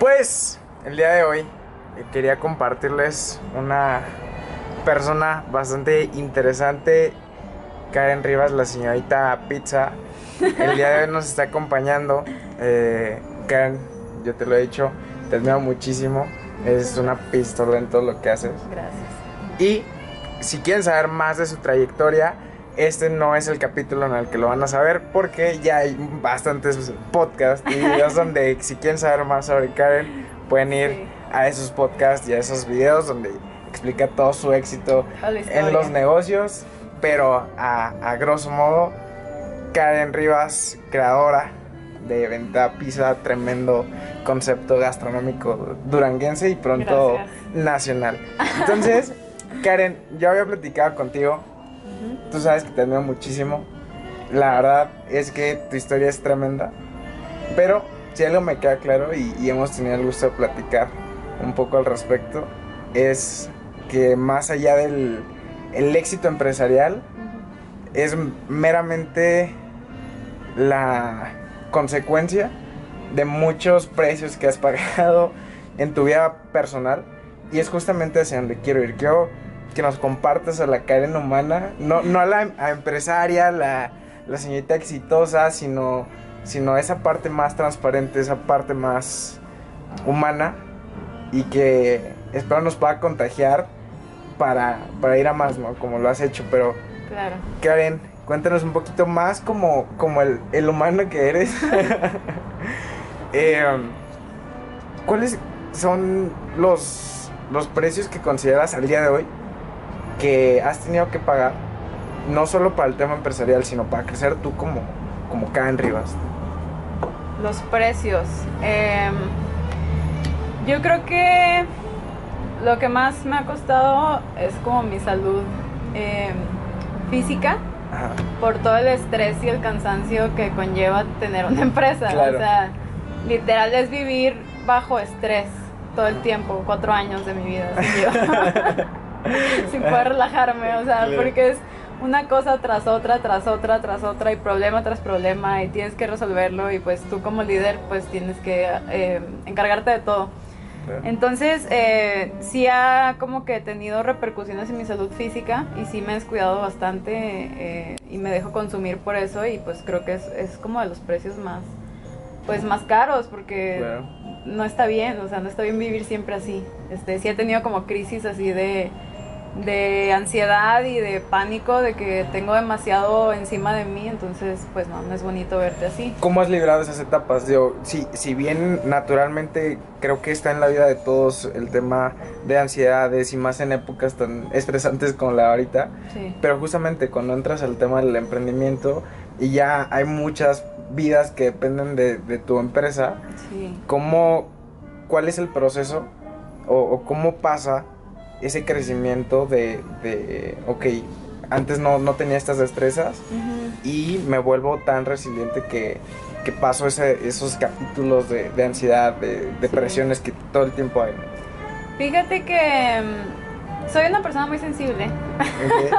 Pues el día de hoy eh, quería compartirles una persona bastante interesante, Karen Rivas, la señorita Pizza. El día de hoy nos está acompañando. Eh, Karen, yo te lo he dicho, te admiro muchísimo. Es una pistola en todo lo que haces. Gracias. Y si quieren saber más de su trayectoria, este no es el capítulo en el que lo van a saber porque ya hay bastantes podcasts y videos donde si quieren saber más sobre Karen pueden ir Sí. a esos podcasts y a esos videos donde explica todo su éxito en los negocios, pero a, a grosso modo, Karen Rivas, creadora de Venta Pizza, tremendo concepto gastronómico duranguense y pronto Gracias. nacional. Entonces, Karen, yo había platicado contigo, Tú sabes que te admiro muchísimo. La verdad es que tu historia es tremenda, pero si algo me queda claro y, y hemos tenido el gusto de platicar un poco al respecto, es que más allá del el éxito empresarial, es meramente la consecuencia de muchos precios que has pagado en tu vida personal y es justamente hacia donde quiero ir. Quiero que nos compartas a la Karen humana, no, no a la a empresaria, la, la señorita exitosa, sino, sino esa parte más transparente, esa parte más humana y que espero nos pueda contagiar para, para ir a más, ¿no? Como lo has hecho, pero Claro. Karen, cuéntanos un poquito más como, como el, el humano que eres. Eh, ¿Cuáles son los, los precios que consideras al día de hoy que has tenido que pagar? No solo para el tema empresarial, sino para crecer tú como, como Karen Rivas. Los precios. Em, yo creo que lo que más me ha costado es como mi salud em, física Ajá. por todo el estrés y el cansancio que conlleva tener una empresa. Claro. O sea, literal es vivir bajo estrés todo el tiempo, cuatro años de mi vida. Sin poder relajarme, o sea, Claro. porque es una cosa tras otra, tras otra, tras otra, y problema tras problema, y tienes que resolverlo, y pues tú como líder, pues tienes que eh, encargarte de todo. Entonces, eh, sí ha como que tenido repercusiones en mi salud física y sí me he descuidado bastante eh, y me dejo consumir por eso y pues creo que es, es como de los precios más, pues más caros porque Claro. no está bien, o sea, no está bien vivir siempre así. Este, sí he tenido como crisis así de, de ansiedad y de pánico de que tengo demasiado encima de mí, entonces pues no, no es bonito verte así. ¿Cómo has librado esas etapas? Digo, si, si bien naturalmente creo que está en la vida de todos el tema de ansiedades y más en épocas tan estresantes como la ahorita, Sí. pero justamente cuando entras al tema del emprendimiento y ya hay muchas vidas que dependen de, de tu empresa, Sí. ¿cómo, ¿cuál es el proceso o, o cómo pasa ese crecimiento de, de ok, antes no, no tenía estas destrezas y me vuelvo tan resiliente que, que paso ese- esos capítulos de, de ansiedad, de depresiones que todo el tiempo hay. Fíjate que mm, soy una persona muy sensible.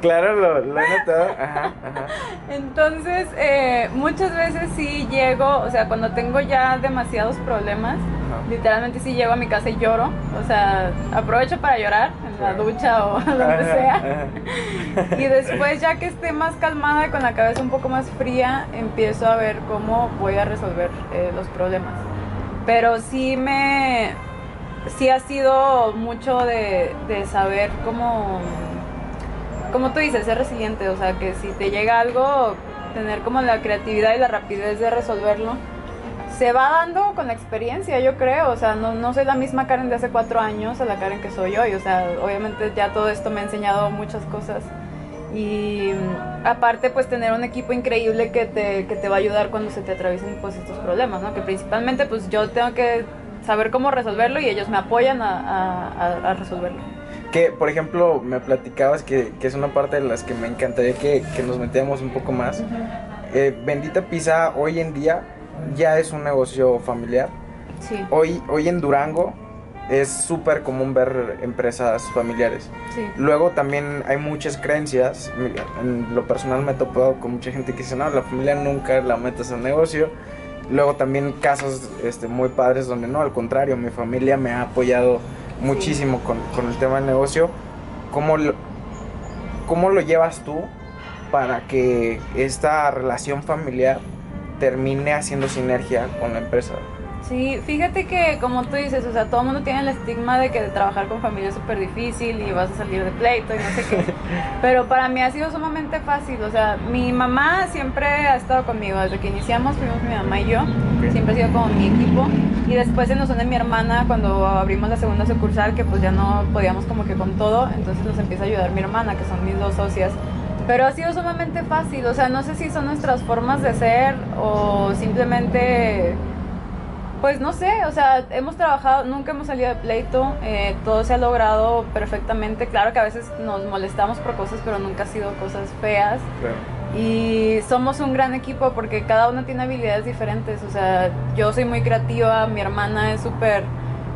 Claro, lo, lo he notado. Ajá, ajá. Entonces, eh, muchas veces sí llego, o sea, cuando tengo ya demasiados problemas, Literalmente sí llego a mi casa y lloro. O sea, aprovecho para llorar en la ducha o donde sea. Y después, ya que esté más calmada, con la cabeza un poco más fría, empiezo a ver cómo voy a resolver eh, los problemas. Pero sí me. Sí ha sido mucho de, de saber cómo. Como tú dices, ser resiliente. O sea, que si te llega algo, tener como la creatividad y la rapidez de resolverlo. Se va dando con la experiencia, yo creo. O sea, no, no soy la misma Karen de hace cuatro años a la Karen que soy hoy. O sea, obviamente ya todo esto me ha enseñado muchas cosas. Y mm, aparte, pues tener un equipo increíble que te, que te va a ayudar cuando se te atraviesen pues, estos problemas, ¿no? Que principalmente, pues yo tengo que saber cómo resolverlo y ellos me apoyan a, a- a- resolverlo. Que, por ejemplo, me platicabas que, que es una parte de las que me encantaría que, que nos metiéramos un poco más. Eh, Bendita Pizza hoy en día ya es un negocio familiar. Sí, Hoy, hoy en Durango es súper común ver empresas familiares. sí. Luego también hay muchas creencias. En lo personal me he topado con mucha gente que dice, no, la familia nunca la metas al negocio. luego también casos este, muy padres donde no, al contrario, mi familia me ha apoyado muchísimo con, con, el tema del negocio. ¿Cómo lo, ¿Cómo lo llevas tú para que esta relación familiar termine haciendo sinergia con la empresa? Sí, fíjate que como tú dices, o sea, todo el mundo tiene el estigma de que trabajar con familia es súper difícil y vas a salir de pleito y no sé qué. Pero para mí ha sido sumamente fácil, o sea, mi mamá siempre ha estado conmigo, desde que iniciamos fuimos mi mamá y yo, siempre ha sido como mi equipo. Y después se nos une mi hermana cuando abrimos la segunda sucursal, que pues ya no podíamos como que con todo, entonces nos empieza a ayudar mi hermana, que son mis dos socias. Pero ha sido sumamente fácil, o sea, no sé si son nuestras formas de ser o simplemente pues no sé, o sea, hemos trabajado, nunca hemos salido de pleito, eh, todo se ha logrado perfectamente. Claro que a veces nos molestamos por cosas, pero nunca ha sido cosas feas. Y somos un gran equipo porque cada uno tiene habilidades diferentes. O sea, yo soy muy creativa, mi hermana es súper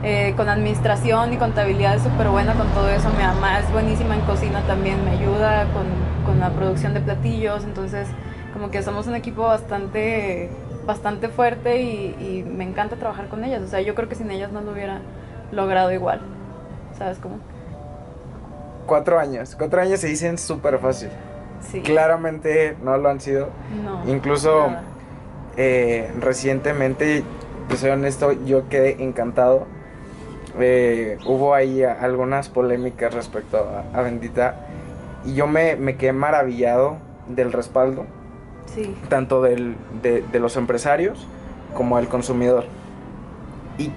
eh, con administración y contabilidad, es súper buena con todo eso. Mi mamá es buenísima en cocina también, me ayuda con, con la producción de platillos. Entonces, como que somos un equipo bastante bastante fuerte y, me encanta trabajar con ellas. O sea, yo creo que sin ellas no lo hubiera logrado igual. ¿Sabes cómo? Cuatro años. Cuatro años se dicen súper fácil. Sí. Claramente no lo han sido. No. Incluso eh, recientemente, pues soy honesto, yo quedé encantado. Eh, hubo ahí algunas polémicas respecto a, Bendita y yo me, me quedé maravillado del respaldo tanto del, de, los empresarios como del consumidor. Y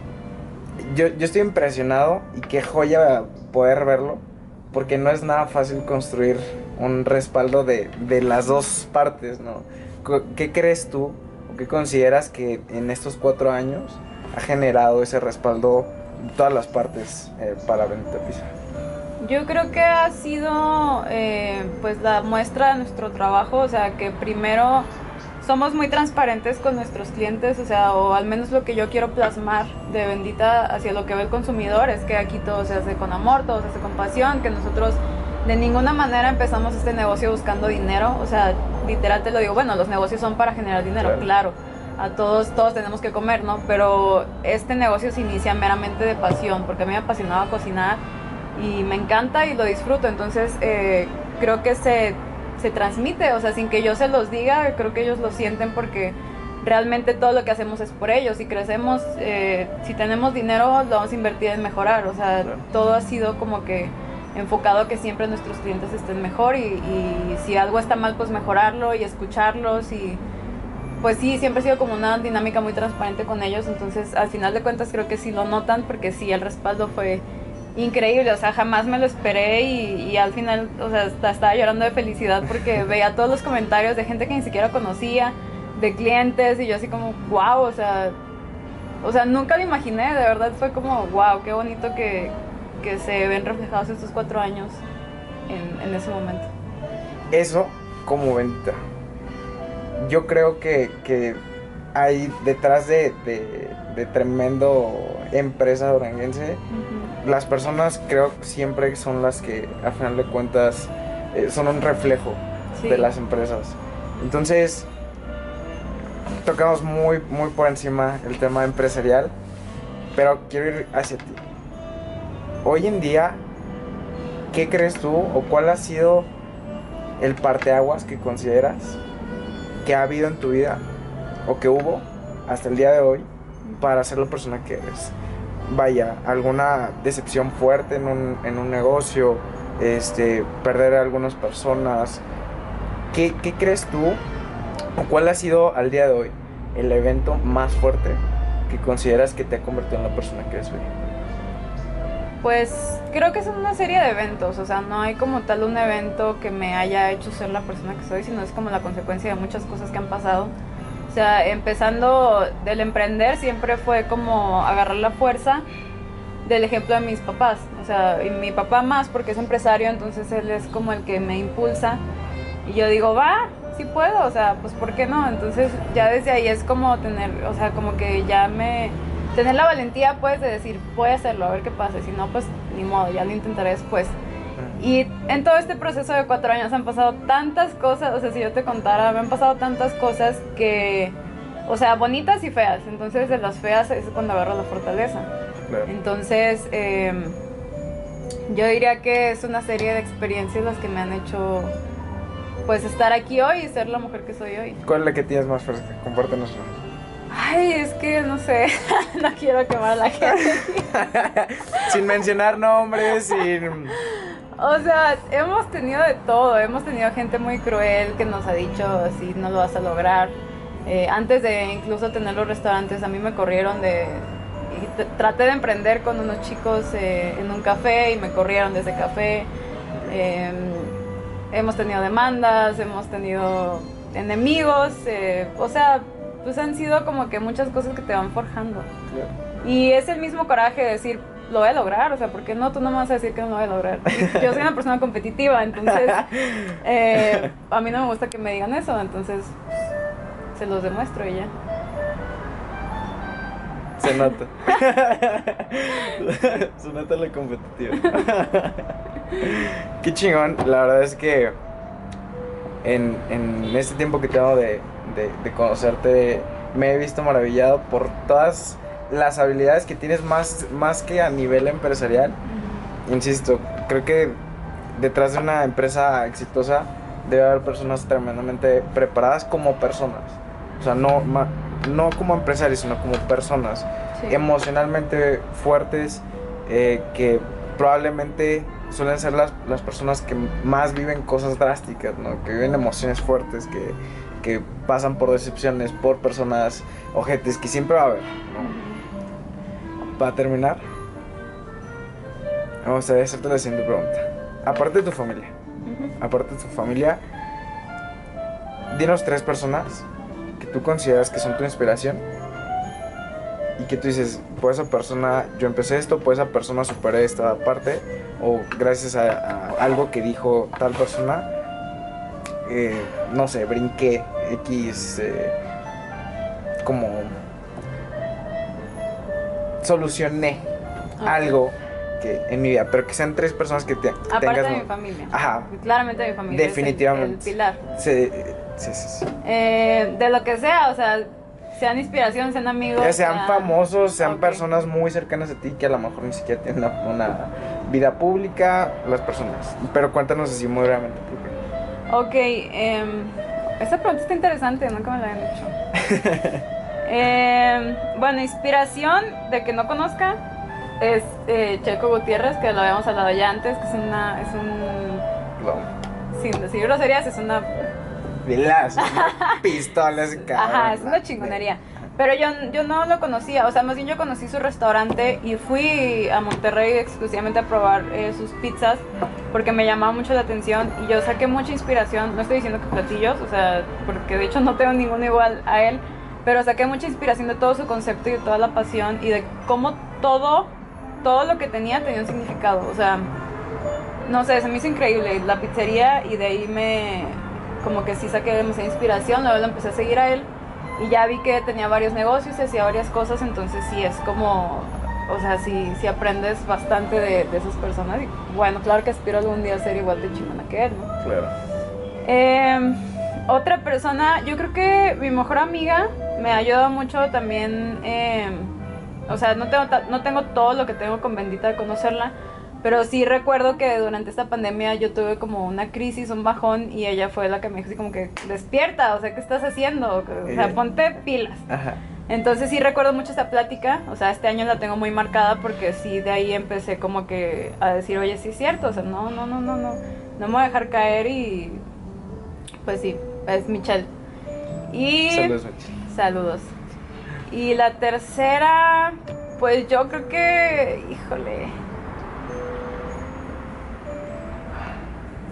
yo, yo estoy impresionado y qué joya poder verlo, porque no es nada fácil construir un respaldo de, de las dos partes, ¿no? ¿Qué crees tú o qué consideras que en estos cuatro años ha generado ese respaldo de todas las partes eh, para Benita Pizza? Yo creo que ha sido eh, pues la muestra de nuestro trabajo, o sea que primero somos muy transparentes con nuestros clientes, o sea, o al menos lo que yo quiero plasmar de Bendita hacia lo que ve el consumidor es que aquí todo se hace con amor, todo se hace con pasión, que nosotros de ninguna manera empezamos este negocio buscando dinero, o sea, literal te lo digo, bueno, los negocios son para generar dinero, claro. A todos, todos tenemos que comer, ¿no? Pero este negocio se inicia meramente de pasión, porque a mí me apasionaba cocinar y me encanta y lo disfruto. Entonces eh, creo que se, se transmite, o sea, sin que yo se los diga, creo que ellos lo sienten porque realmente todo lo que hacemos es por ellos. Si crecemos, eh, si tenemos dinero, lo vamos a invertir en mejorar. O sea, todo ha sido como que enfocado a que siempre nuestros clientes estén mejor y, y, si algo está mal, pues mejorarlo y escucharlos y pues sí, siempre ha sido como una dinámica muy transparente con ellos. Entonces, al final de cuentas, creo que sí lo notan porque sí, el respaldo fue increíble, o sea, jamás me lo esperé y, al final, o sea, estaba llorando de felicidad porque veía todos los comentarios de gente que ni siquiera conocía, de clientes y yo así como, wow, o sea, o sea, nunca lo imaginé, de verdad fue como, wow, qué bonito que, se ven reflejados estos cuatro años en, ese momento. Eso como venta. Yo creo que, que hay detrás de, de, tremendo empresa duranguense las personas creo siempre son las que a final de cuentas eh, son un reflejo de las empresas. Entonces, tocamos muy, muy por encima el tema empresarial, pero quiero ir hacia ti. Hoy en día, ¿qué crees tú o cuál ha sido el parteaguas que consideras ha habido en tu vida o que hubo hasta el día de hoy para ser la persona que eres? vaya, alguna decepción fuerte en un, en un negocio, este, perder a algunas personas. ¿Qué, ¿Qué, crees tú o cuál ha sido al día de hoy el evento más fuerte que consideras que te ha convertido en la persona que eres hoy? Pues creo que es una serie de eventos, o sea, no hay como tal un evento que me haya hecho ser la persona que soy, sino es como la consecuencia de muchas cosas que han pasado o sea, empezando del emprender siempre fue como agarrar la fuerza del ejemplo de mis papás. O sea, y mi papá más porque es empresario, entonces él es como el que me impulsa. Y yo digo, va, sí puedo, o sea, pues ¿por qué no? Entonces ya desde ahí es como tener, o sea, como que ya me... Tener la valentía pues de decir, voy a hacerlo, a ver qué pasa. Si no, pues ni modo, ya lo intentaré después. Y en todo este proceso de cuatro años han pasado tantas cosas, o sea, si yo te contara, me han pasado tantas cosas que o sea, bonitas y feas. Entonces de las feas es cuando agarro la fortaleza. Claro. Entonces, eh, yo diría que es una serie de experiencias las que me han hecho pues estar aquí hoy y ser la mujer que soy hoy. ¿Cuál es la que tienes más fuerte? Compártenos. Ay, es que no sé, no quiero quemar a la gente. sin mencionar nombres, sin... O sea, hemos tenido de todo, hemos tenido gente muy cruel que nos ha dicho así, no lo vas a lograr. Eh, antes de incluso tener los restaurantes, a mí me corrieron de... traté de emprender con unos chicos eh, en un café y me corrieron de ese café. Eh, hemos tenido demandas, hemos tenido enemigos, eh, o sea, pues han sido como que muchas cosas que te van forjando. Y es el mismo coraje de decir, lo voy a lograr, o sea, ¿por qué no? Tú no me vas a decir que no lo voy a lograr. Yo soy una persona competitiva, entonces eh, a mí no me gusta que me digan eso, entonces pues, se los demuestro y ya. Se nota. Se nota la competitiva. Qué chingón. La verdad es que en, en este tiempo que tengo de, de- de conocerte, me he visto maravillado por todas las habilidades que tienes más, más que a nivel empresarial. Insisto, creo que detrás de una empresa exitosa debe haber personas tremendamente preparadas como personas. O sea, no, ma- no como empresarios, sino como personas Sí. emocionalmente fuertes eh, que probablemente suelen ser las, las personas que más viven cosas drásticas, ¿no? que viven emociones fuertes, que, que pasan por decepciones, por personas ojetes, que siempre va a haber. ¿no? Para terminar, me gustaría hacerte la siguiente pregunta. Aparte de tu familia, aparte de tu familia, dinos tres personas que tú consideras que son tu inspiración y que tú dices, por esa persona yo empecé esto, por esa persona superé esta parte, o gracias a, a algo que dijo tal persona, eh, no sé, brinqué X, eh, como solucioné algo que en mi vida, pero que sean tres personas que te, Aparte tengas... de mi familia. Ajá. Claramente de mi familia. es el- Definitivamente. El, pilar. Sí, sí, sí, sí. Eh, de lo que sea, o sea, sean inspiración, sean amigos. Ya sean sean- famosos, sean personas muy cercanas a ti que a lo mejor ni siquiera tienen una, una vida pública, las personas. Pero cuéntanos así muy brevemente. Ok, em, esta pregunta está interesante, nunca me la habían hecho. Em, bueno, inspiración de que no conozca es eh, Checo Gutiérrez, que lo habíamos hablado ya antes, que es una, es un, No. sin decir groserías, es una, Pilas, pistolas, cabrón. ajá, es una chingonería. Pero yo, yo no lo conocía, o sea, más bien yo conocí su restaurante y fui a Monterrey exclusivamente a probar eh, sus pizzas porque me llamaba mucho la atención y yo saqué mucha inspiración, no estoy diciendo que platillos, o sea, porque de hecho no tengo ninguno igual a él, pero saqué mucha inspiración de todo su concepto y de toda la pasión y de cómo todo, todo lo que tenía tenía un significado, o sea, no sé, se me hizo increíble la pizzería y de ahí me, como que sí saqué demasiada inspiración, luego lo empecé a seguir a él y ya vi que tenía varios negocios y hacía varias cosas, entonces sí es como, o sea, sí, sí aprendes bastante de, de esas personas y bueno, claro que aspiro algún día a ser igual de chingona que él, ¿no? Claro. Eh, otra persona, yo creo que mi mejor amiga me ha ayudado mucho también, eh, o sea, no tengo, no tengo todo lo que tengo con Bendita de conocerla, pero sí recuerdo que durante esta pandemia yo tuve como una crisis, un bajón, y ella fue la que me dijo así como que despierta, o sea, ¿qué estás haciendo? O sea, ponte pilas. Ajá. Entonces sí recuerdo mucho esa plática, o sea, este año la tengo muy marcada porque sí de ahí empecé como que a decir, oye, sí es cierto, o sea, no, no, no, no, no, no me voy a dejar caer y pues sí, es Michelle. Y Saludos, Michi. saludos. Y la tercera, pues yo creo que, híjole.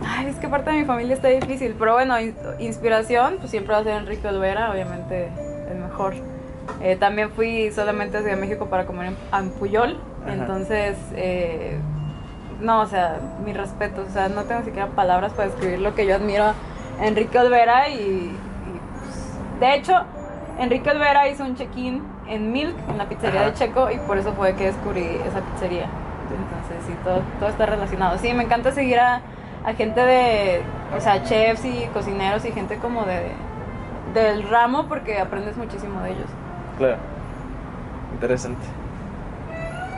Ay, es que parte de mi familia está difícil, pero bueno, in- inspiración, pues siempre va a ser Enrique Olvera, obviamente el mejor. Eh, también fui solamente hacia México para comer en, en Puyol, Ajá. entonces, eh, no, o sea, mi respeto, o sea, no tengo siquiera palabras para describir lo que yo admiro a Enrique Olvera y, y, pues, de hecho, Enrique Olvera hizo un check-in en Milk, en la pizzería Ajá. de Checo, y por eso fue que descubrí esa pizzería. Entonces, sí, todo, todo está relacionado. Sí, me encanta seguir a, a gente de, o sea, chefs y cocineros y gente como de, del ramo porque aprendes muchísimo de ellos. Claro. Interesante.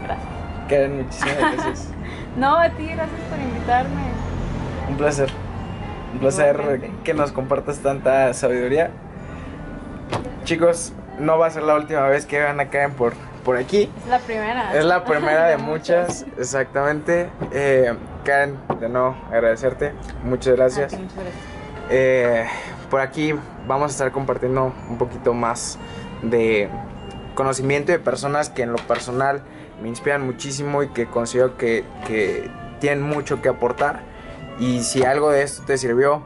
Gracias. Karen, muchísimas gracias. No, a ti, gracias por invitarme. Un placer. Un placer Igualmente. que nos compartas tanta sabiduría. Chicos, no va a ser la última vez que vean a Karen por, por aquí. Es la primera. Es la primera de muchas, exactamente. Eh, Karen, de nuevo, agradecerte. Muchas gracias. Muchas gracias. Eh, por aquí vamos a estar compartiendo un poquito más de conocimiento de personas que en lo personal me inspiran muchísimo y que considero que, que tienen mucho que aportar. Y si algo de esto te sirvió,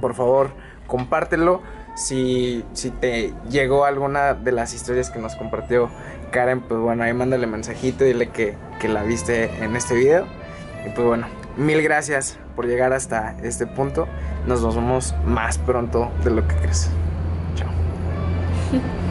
por favor, compártelo. Si, si te llegó alguna de las historias que nos compartió Karen, pues bueno, ahí mándale mensajito y dile que, que la viste en este video. Y pues bueno, mil gracias por llegar hasta este punto. Nos vemos más pronto de lo que crees. Chao.